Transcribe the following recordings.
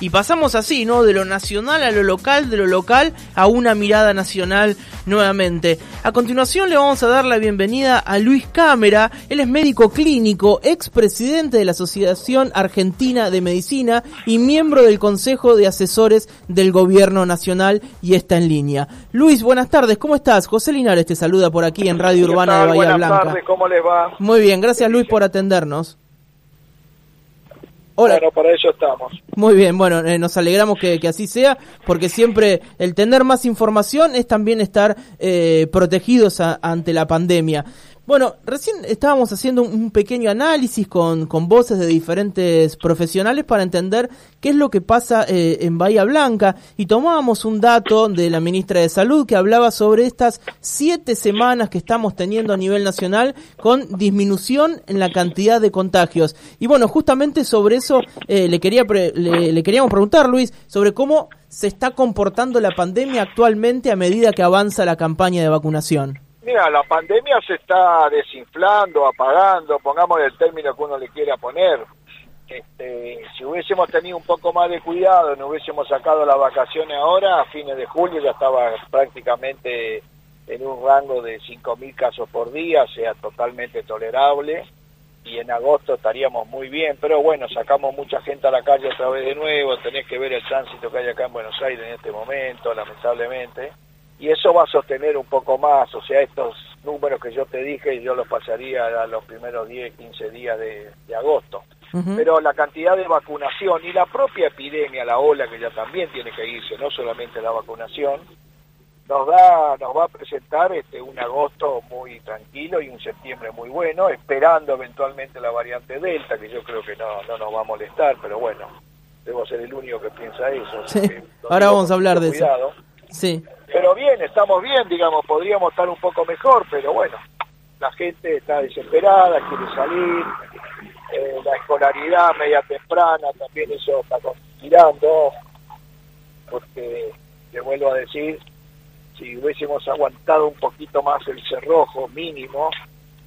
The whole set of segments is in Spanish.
y pasamos así, ¿no? De lo nacional a lo local, de lo local a una mirada nacional nuevamente. A continuación le vamos a dar la bienvenida a Luis Cámara, él es médico clínico, expresidente de la Asociación Argentina de Medicina y miembro del Consejo de Asesores del Gobierno Nacional y está en línea. Luis, buenas tardes, ¿cómo estás? José Linares te saluda por aquí en Radio Urbana de Bahía buenas Blanca. Tardes, ¿cómo les va? Muy bien, gracias Luis por atendernos. Hola. Bueno, para eso estamos. Muy bien, bueno, eh, nos alegramos que, que, así sea, porque siempre el tener más información es también estar eh, protegidos a, ante la pandemia. Bueno, recién estábamos haciendo un pequeño análisis con, con voces de diferentes profesionales para entender qué es lo que pasa eh, en Bahía Blanca y tomábamos un dato de la ministra de Salud que hablaba sobre estas siete semanas que estamos teniendo a nivel nacional con disminución en la cantidad de contagios. Y bueno, justamente sobre eso eh, le, quería pre le, le queríamos preguntar, Luis, sobre cómo se está comportando la pandemia actualmente a medida que avanza la campaña de vacunación. Mira, la pandemia se está desinflando, apagando, pongamos el término que uno le quiera poner. Este, si hubiésemos tenido un poco más de cuidado, no hubiésemos sacado las vacaciones ahora, a fines de julio ya estaba prácticamente en un rango de 5.000 casos por día, sea totalmente tolerable, y en agosto estaríamos muy bien, pero bueno, sacamos mucha gente a la calle otra vez de nuevo, tenés que ver el tránsito que hay acá en Buenos Aires en este momento, lamentablemente y eso va a sostener un poco más, o sea, estos números que yo te dije, yo los pasaría a los primeros 10, 15 días de, de agosto. Uh -huh. Pero la cantidad de vacunación y la propia epidemia, la ola que ya también tiene que irse, no solamente la vacunación, nos da, nos va a presentar este un agosto muy tranquilo y un septiembre muy bueno, esperando eventualmente la variante Delta, que yo creo que no, no nos va a molestar, pero bueno, debo ser el único que piensa eso. Sí. Ahora vamos a hablar de cuidado. eso. Sí pero bien, estamos bien, digamos, podríamos estar un poco mejor, pero bueno, la gente está desesperada, quiere salir, eh, la escolaridad media temprana también eso está conspirando, porque, le vuelvo a decir, si hubiésemos aguantado un poquito más el cerrojo mínimo,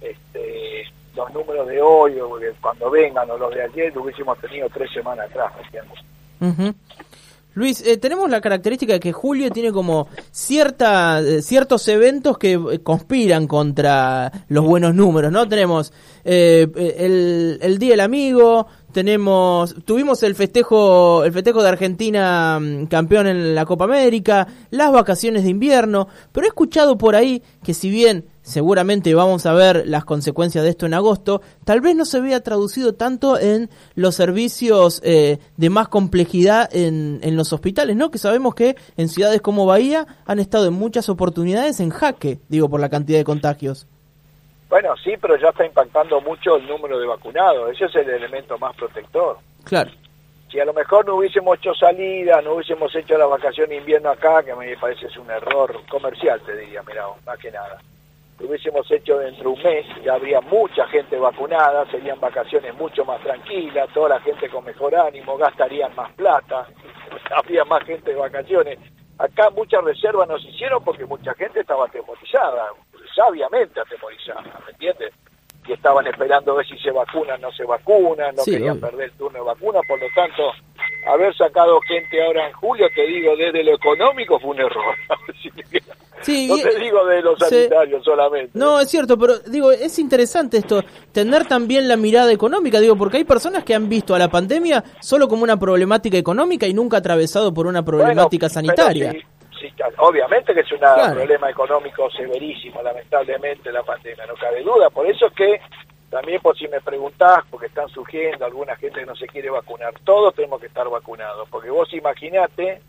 este, los números de hoy, o cuando vengan, o los de ayer, lo hubiésemos tenido tres semanas atrás, ¿me entiendes? Uh -huh. Luis, eh, tenemos la característica de que julio tiene como cierta, eh, ciertos eventos que eh, conspiran contra los buenos números, ¿no? Tenemos eh, el, el Día del Amigo, tenemos, tuvimos el festejo, el festejo de Argentina mm, campeón en la Copa América, las vacaciones de invierno, pero he escuchado por ahí que si bien seguramente vamos a ver las consecuencias de esto en agosto, tal vez no se vea traducido tanto en los servicios eh, de más complejidad en, en los hospitales, ¿no? Que sabemos que en ciudades como Bahía han estado en muchas oportunidades en jaque, digo, por la cantidad de contagios. Bueno, sí, pero ya está impactando mucho el número de vacunados. Ese es el elemento más protector. Claro. Si a lo mejor no hubiésemos hecho salida, no hubiésemos hecho la vacación invierno acá, que a mí me parece es un error comercial, te diría, mira, más que nada. Lo hubiésemos hecho dentro de un mes, ya habría mucha gente vacunada, serían vacaciones mucho más tranquilas, toda la gente con mejor ánimo, gastarían más plata, habría más gente de vacaciones. Acá muchas reservas nos hicieron porque mucha gente estaba atemorizada, sabiamente atemorizada, ¿me entiendes? Y estaban esperando ver si se vacunan, no se vacunan, no Sí, querían obvio. perder el turno de vacuna, por lo tanto, haber sacado gente ahora en julio, te digo, desde lo económico fue un error. Sí, no te digo de los sí. sanitarios solamente. No, es cierto, pero digo, es interesante esto, tener también la mirada económica, digo, porque hay personas que han visto a la pandemia solo como una problemática económica y nunca atravesado por una problemática Bueno, sanitaria. sí, sí, obviamente que es un Claro. problema económico severísimo, lamentablemente, la pandemia, no cabe duda. Por eso es que, también por si me preguntás, porque están surgiendo alguna gente que no se quiere vacunar, todos tenemos que estar vacunados, porque vos imaginate,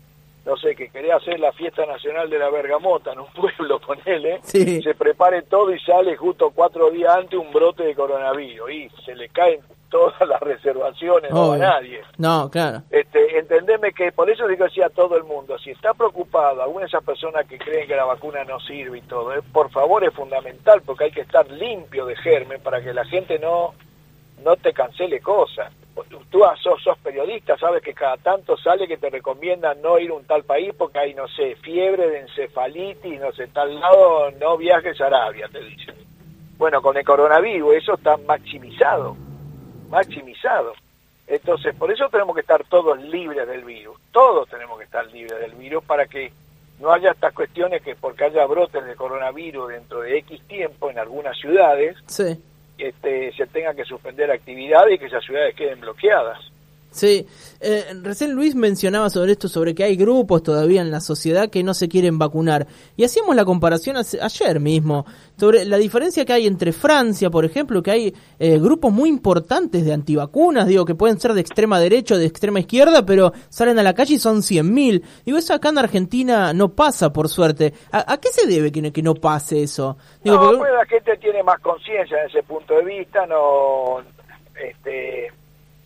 no sé, que querés hacer la fiesta nacional de la bergamota en un pueblo, ponele, Sí. se prepare todo y sale justo cuatro días antes un brote de coronavirus, y se le caen todas las reservaciones, no Obvio. nadie. No, claro. Este, entendeme que por eso digo así a todo el mundo, si está preocupado alguna de esas personas que creen que la vacuna no sirve y todo, eh, por favor es fundamental porque hay que estar limpio de germen para que la gente no no te cancele cosas. Tú, tú sos, sos periodista, sabes que cada tanto sale que te recomiendan no ir a un tal país porque hay, no sé, fiebre de encefalitis, no sé, tal lado, no viajes a Arabia, te dicen. Bueno, con el coronavirus eso está maximizado, maximizado. Entonces, por eso tenemos que estar todos libres del virus, todos tenemos que estar libres del virus para que no haya estas cuestiones que porque haya brotes de coronavirus dentro de X tiempo en algunas ciudades, Sí. Este, se tenga que suspender actividades y que esas ciudades queden bloqueadas. Sí, eh, recién Luis mencionaba sobre esto, sobre que hay grupos todavía en la sociedad que no se quieren vacunar. Y hacíamos la comparación hace- ayer mismo, sobre la diferencia que hay entre Francia, por ejemplo, que hay eh, grupos muy importantes de antivacunas, digo, que pueden ser de extrema derecha o de extrema izquierda, pero salen a la calle y son 100.000. Digo, eso acá en Argentina no pasa, por suerte. ¿A, a qué se debe que no, que no pase eso? Digo, no, porque- pues la gente tiene más conciencia en ese punto de vista, no, este,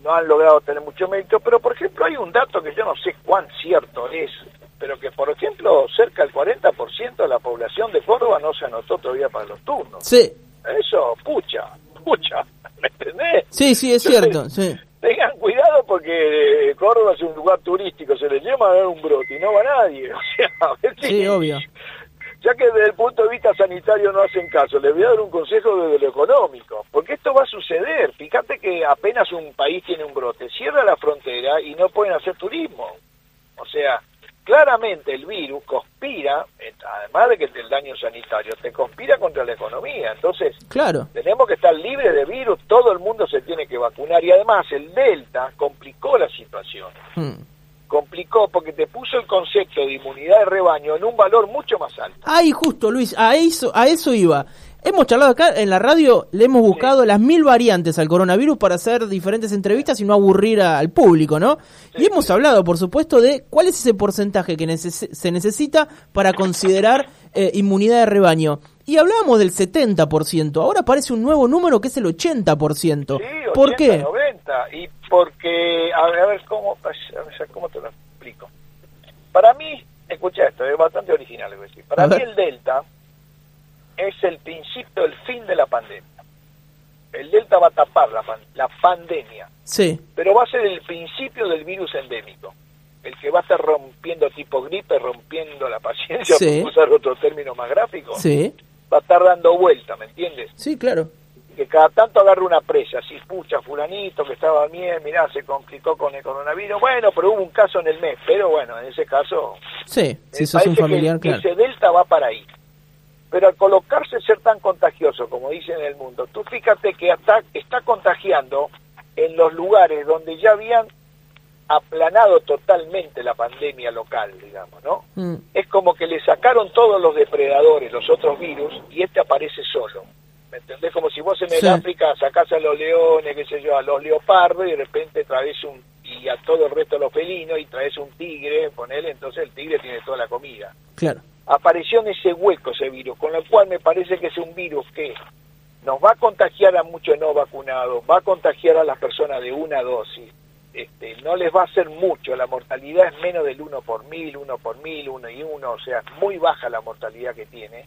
no han logrado tener mucho mérito, pero por ejemplo hay un dato que yo no sé cuán cierto es, pero que por ejemplo cerca del 40% de la población de Córdoba no se anotó todavía para los turnos. Sí, Eso, pucha, pucha, ¿me entendés? sí, sí, es cierto, sí. Tengan cuidado porque Córdoba es un lugar turístico, se les llama a ver un brote y no va nadie. O sea, a ver si- Sí, obvio. Ya que desde el punto de vista sanitario no hacen caso, les voy a dar un consejo desde lo económico, porque esto va a suceder. Fíjate que apenas un país tiene un brote, cierra la frontera y no pueden hacer turismo. O sea, claramente el virus conspira, eh, además de que el daño sanitario, te conspira contra la economía. Entonces, Claro. tenemos que estar libres de virus, todo el mundo se tiene que vacunar y además el Delta complicó la situación Mm. Complicó porque te puso el concepto de inmunidad de rebaño en un valor mucho más alto. Ay, justo, Luis, a eso, a eso iba. Hemos charlado acá en la radio, le hemos buscado las mil variantes al coronavirus para hacer diferentes entrevistas y no aburrir a- al público, ¿no? Y hemos hablado, por supuesto, de cuál es ese porcentaje que neces- se necesita para considerar eh, inmunidad de rebaño. Y hablábamos del 70%, ahora aparece un nuevo número que es el 80%. Sí, 80, ¿Por qué? 90. Y porque, a ver, a ver cómo, a ver, cómo te lo explico. Para mí, escucha esto, es bastante original lo que voy a decir. Para A mí el Delta es el principio del fin de la pandemia. El Delta va a tapar la pandemia. Sí, pero va a ser el principio del virus endémico, el que va a estar rompiendo tipo gripe, rompiendo la paciencia, Sí. por usar otro término más gráfico, sí, va a estar dando vuelta, ¿me entiendes? sí, claro. Que cada tanto agarre una presa, así, pucha, fulanito que estaba bien, mirá, se complicó con el coronavirus, bueno, pero hubo un caso en el mes, pero bueno, en ese caso, Sí, si me sos un familiar, que, que claro. ese delta va para ahí. Pero al colocarse ser tan contagioso, como dicen en el mundo, tú fíjate que está, está contagiando en los lugares donde ya habían aplanado totalmente la pandemia local, digamos, ¿no? Mm, Es como que le sacaron todos los depredadores, los otros virus, y este aparece solo. ¿Me entendés? Como si vos en el Sí. África sacás a los leones, qué sé yo, a los leopardos, y de repente traes un, y a todo el resto de los felinos, y traes un tigre, ponele, entonces el tigre tiene toda la comida claro. apareció en ese hueco ese virus, con lo cual me parece que es un virus que nos va a contagiar a muchos no vacunados, va a contagiar a las personas de una dosis, este, no les va a hacer mucho, la mortalidad es menos del 1 por mil, 1 por mil, 1 y 1, o sea, muy baja la mortalidad que tiene,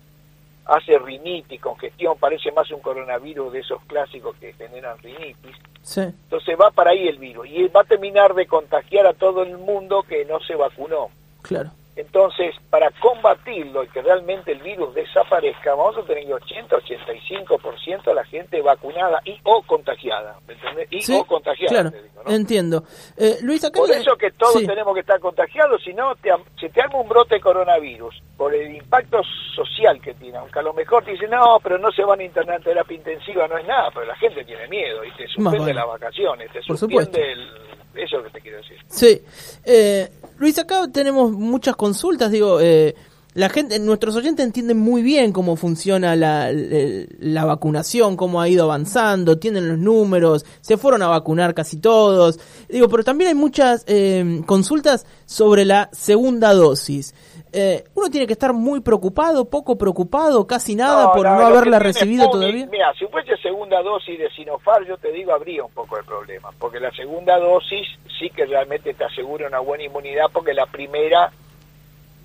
hace rinitis, congestión, parece más un coronavirus de esos clásicos que generan rinitis, Sí, entonces va para ahí el virus y va a terminar de contagiar a todo el mundo que no se vacunó. claro. Entonces, para combatirlo y que realmente el virus desaparezca, vamos a tener que 80-85% de la gente vacunada y o contagiada, ¿me entendés? Y Sí, o contagiada, claro, te digo, ¿no? entiendo. Eh, Luis, acá Por le- eso que todos sí. tenemos que estar contagiados, si no, te, se te arma un brote de coronavirus por el impacto social que tiene, aunque a lo mejor te dicen, no, pero no se van a internar en terapia intensiva, no es nada, pero la gente tiene miedo y te suspende las vacaciones, te suspende el... Eso es lo que te quiero decir. Sí. Eh, Luis, acá tenemos muchas consultas, digo, eh, la gente, nuestros oyentes entienden muy bien cómo funciona la, la vacunación, cómo ha ido avanzando, tienen los números, se fueron a vacunar casi todos. Digo, pero también hay muchas eh, consultas sobre la segunda dosis. Eh, uno tiene que estar muy preocupado, poco preocupado, casi nada por no, haberla recibido todavía. Mira, si fuese segunda dosis de Sinopharm, yo te digo, habría un poco de problema, porque la segunda dosis sí que realmente te asegura una buena inmunidad, porque la primera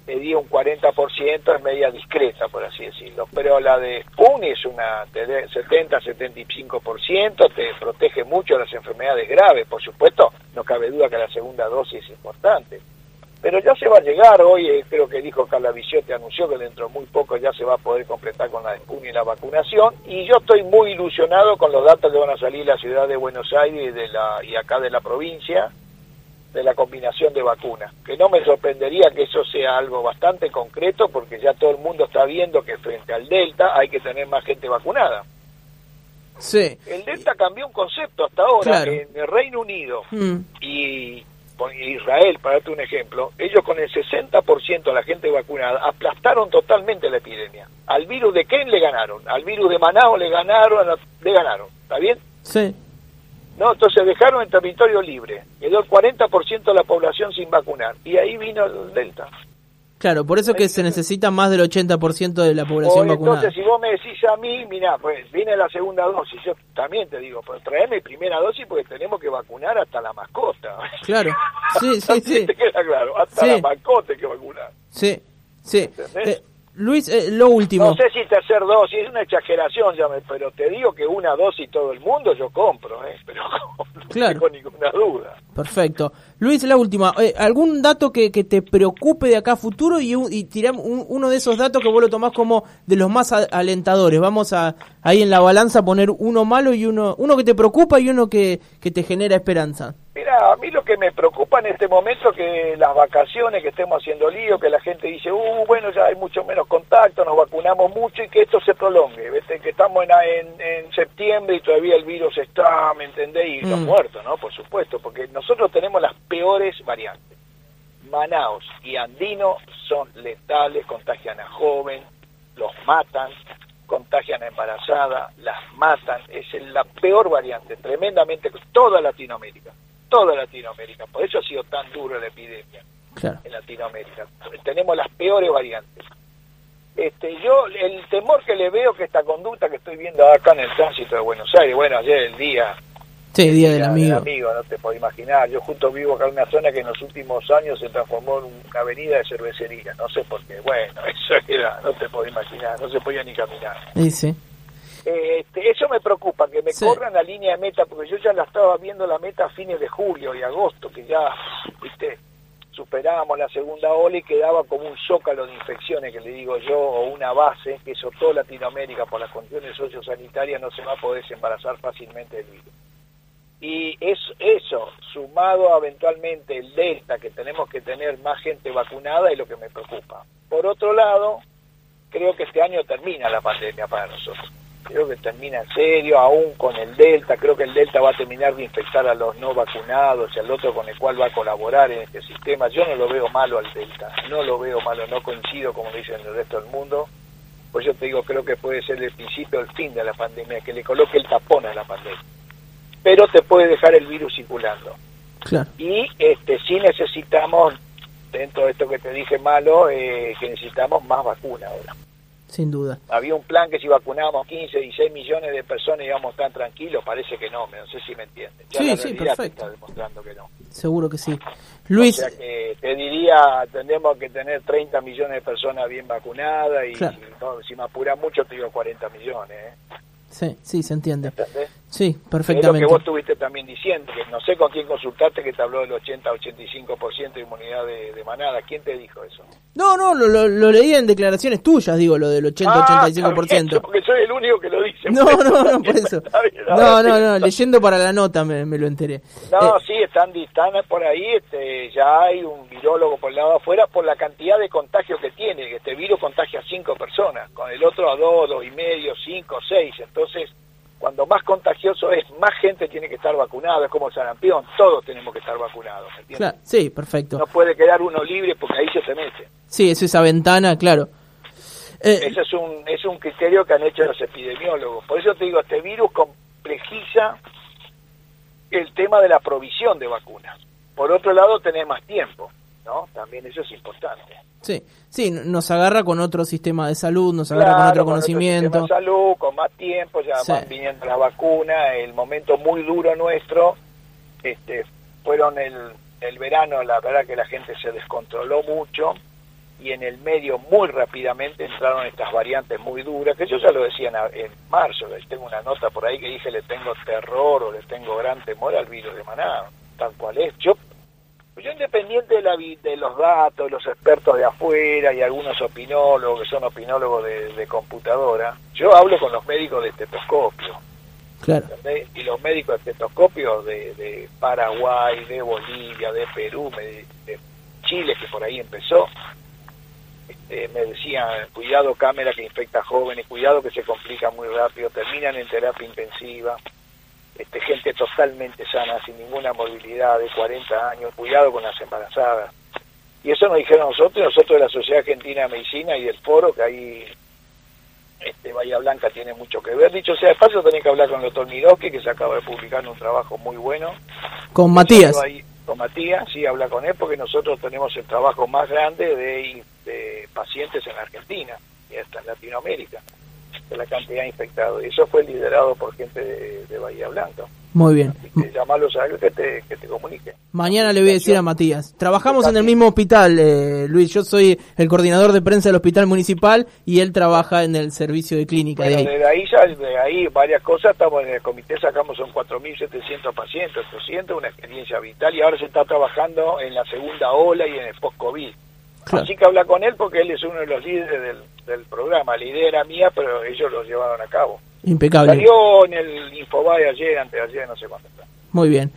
medía un 40%, es media discreta, por así decirlo, pero la de Sputnik es una te de 70-75%, te protege mucho de las enfermedades graves, por supuesto, no cabe duda que la segunda dosis es importante. Pero ya se va a llegar, hoy eh, creo que dijo Carla te anunció que dentro de muy poco ya se va a poder completar con la vacuna y la vacunación, y yo estoy muy ilusionado con los datos que van a salir de la ciudad de Buenos Aires y, de la, y acá de la provincia, de la combinación de vacunas, que no me sorprendería que eso sea algo bastante concreto, porque ya todo el mundo está viendo que frente al Delta hay que tener más gente vacunada. Sí. El Delta cambió un concepto hasta ahora, en el Reino Unido mm. y Israel, para darte un ejemplo, ellos con el 60% de la gente vacunada aplastaron totalmente la epidemia. Al virus de quién le ganaron, al virus de Manaus le ganaron, le ganaron, ¿está bien? Sí. No, entonces dejaron el territorio libre, quedó el 40% de la población sin vacunar y ahí vino el Delta. Claro, por eso que se necesita más del 80% de la población vacunada. Entonces, si vos me decís a mí, mira, pues viene la segunda dosis, yo también te digo, pues traeme primera dosis porque tenemos que vacunar hasta la mascota. Claro, sí, sí, sí. ¿Te queda claro? Hasta la mascota hay que vacunar. Sí, sí. Luis, eh, lo último. No sé si tercer dosis, es una exageración, ya pero te digo que una dosis todo el mundo yo compro, ¿eh? pero no tengo ninguna duda. Perfecto. Luis, la última. Eh, ¿Algún dato que, que, te preocupe de acá a futuro y, y tiramos uno de esos datos que vos lo tomás como de los más alentadores? Vamos a ahí en la balanza poner uno malo y uno uno que te preocupa y uno que, que te genera esperanza. Mira, a mí lo que me preocupa en este momento es que las vacaciones, que estemos haciendo lío, que la gente dice, uh, bueno, ya hay mucho menos contacto, nos vacunamos mucho y que esto se prolongue. Que estamos en, en, septiembre y todavía el virus está, ¿me entendés? Y los mm. muertos, ¿no? Por supuesto, porque nosotros tenemos las peores variantes. Manaus y Andino son letales, contagian a joven, los matan, contagian a embarazada, las matan, es la peor variante, tremendamente, toda Latinoamérica toda Latinoamérica. Por eso ha sido tan duro la epidemia en Latinoamérica. Tenemos las peores variantes. Este, yo, el temor que le veo que esta conducta que estoy viendo acá en el tránsito de Buenos Aires, bueno, ayer el día. Sí, Día del Amigo. amigo, no te puedo imaginar. Yo justo vivo acá en una zona que en los últimos años se transformó en una avenida de cervecería. No sé por qué. Bueno, eso era, no te puedo imaginar. No se podía ni caminar. Sí, sí. Este, eso me preocupa, que me corran la línea de meta, porque yo ya la estaba viendo la meta a fines de julio y agosto, que ya, viste, superábamos la segunda ola y quedaba como un zócalo de infecciones, que le digo yo, o una base, que eso todo Latinoamérica por las condiciones sociosanitarias no se va a poder desembarazar fácilmente del virus. Y es eso, sumado a eventualmente el delta, que tenemos que tener más gente vacunada, es lo que me preocupa. Por otro lado, creo que este año termina la pandemia para nosotros creo que termina en serio, aún con el Delta, creo que el Delta va a terminar de infectar a los no vacunados y al otro con el cual va a colaborar en este sistema. Yo no lo veo malo al Delta, no lo veo malo, no coincido como dicen el resto del mundo, pues yo te digo, creo que puede ser el principio, el fin de la pandemia, que le coloque el tapón a la pandemia. Pero te puede dejar el virus circulando. Y este sí necesitamos, dentro de esto que te dije malo, eh, que necesitamos más vacunas ahora sin duda. Había un plan que si vacunábamos 15, 16 millones de personas íbamos tan tranquilos, parece que no, no sé si me entienden. sí, sí, perfecto. Está demostrando que no. Seguro que sí. Luis. O sea que te diría, tendremos que tener 30 millones de personas bien vacunadas y, si me apura mucho te digo 40 millones. ¿eh? Sí, sí, se entiende. Sí, perfectamente. Es lo que vos estuviste también diciendo, que no sé con quién consultaste que te habló del 80-85% de inmunidad de, manada. ¿Quién te dijo eso? No, no, lo, lo, leí en declaraciones tuyas, digo, lo del 80-85%. Ah, porque soy el único que lo dice. No, no, no, por eso. no, no, no, leyendo para la nota me, lo enteré. No, eh, sí, están, están por ahí, este, ya hay un virólogo por el lado afuera por la cantidad de contagios que tiene, que este virus contagia a 5 personas, con el otro a 2, dos y medio, 5, 6, entonces cuando más contagioso es, más gente tiene que estar vacunada, es como el sarampión, todos tenemos que estar vacunados, sí, perfecto. No puede quedar uno libre porque ahí se te mete. Sí, es esa ventana, claro. Eh, Ese es un, es un criterio que han hecho los epidemiólogos. Por eso te digo, este virus complejiza el tema de la provisión de vacunas. Por otro lado, tener más tiempo, ¿no? También eso es importante. Sí, sí, nos agarra con otro sistema de salud, nos agarra con otro conocimiento. Con salud, con más tiempo, ya van viniendo la vacuna, el momento muy duro nuestro, este, fueron el, el verano, la verdad que la gente se descontroló mucho y en el medio muy rápidamente entraron estas variantes muy duras, que yo ya lo decía en, marzo, tengo una nota por ahí que dije le tengo terror o le tengo gran temor al virus de Maná, tal cual es. Yo Yo independiente de, la, de los datos, los expertos de afuera y algunos opinólogos que son opinólogos de, computadora, yo hablo con los médicos de estetoscopio. Claro. Y los médicos de estetoscopio de, Paraguay, de Bolivia, de Perú, de Chile, que por ahí empezó, este, me decían, cuidado cámara que infecta jóvenes, cuidado que se complica muy rápido, terminan en terapia intensiva este, gente totalmente sana, sin ninguna movilidad, de 40 años, cuidado con las embarazadas. Y eso nos dijeron nosotros, nosotros de la Sociedad Argentina de Medicina y del foro, que ahí este, Bahía Blanca tiene mucho que ver. Dicho sea de paso, tenés que hablar con el doctor Miroski, que se acaba de publicar un trabajo muy bueno. Con Matías. con Matías, sí, habla con él, porque nosotros tenemos el trabajo más grande de, de pacientes en Argentina y hasta en Latinoamérica de la cantidad de infectados. Y eso fue liderado por gente de, Bahía Blanca. Muy bien. Así a él que te, que te comunique. Mañana le voy a decir a Matías. Trabajamos en el mismo hospital, eh, Luis. Yo soy el coordinador de prensa del hospital municipal y él trabaja en el servicio de clínica. de ahí. Desde ahí, ya, de ahí varias cosas. Estamos en el comité, sacamos son 4.700 pacientes, 800, una experiencia vital. Y ahora se está trabajando en la segunda ola y en el post-COVID. Así que habla con él porque él es uno de los líderes del, del programa. La idea era mía, pero ellos lo llevaron a cabo. Impecable. Salió en el Infobae ayer, antes de ayer, no sé cuándo Muy bien.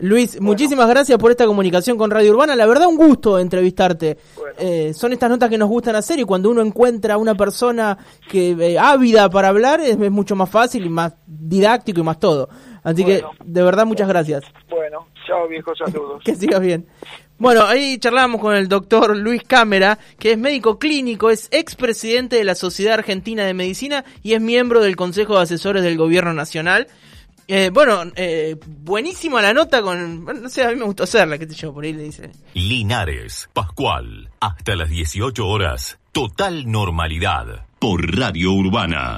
Luis, muchísimas gracias por esta comunicación con Radio Urbana. La verdad, un gusto entrevistarte. Eh, son estas notas que nos gustan hacer y cuando uno encuentra a una persona que eh, ávida para hablar es, mucho más fácil y más didáctico y más todo. Así que, de verdad, muchas gracias. Bueno, chao, viejo, saludos. que sigas bien. Bueno, ahí charlamos con el doctor Luis Cámara, que es médico clínico, es expresidente de la Sociedad Argentina de Medicina y es miembro del Consejo de Asesores del Gobierno Nacional. Eh, bueno, eh, buenísima la nota con... no sé, a mí me gustó hacerla, qué sé yo, por ahí le dice. Linares, Pascual, hasta las 18 horas, total normalidad, por Radio Urbana.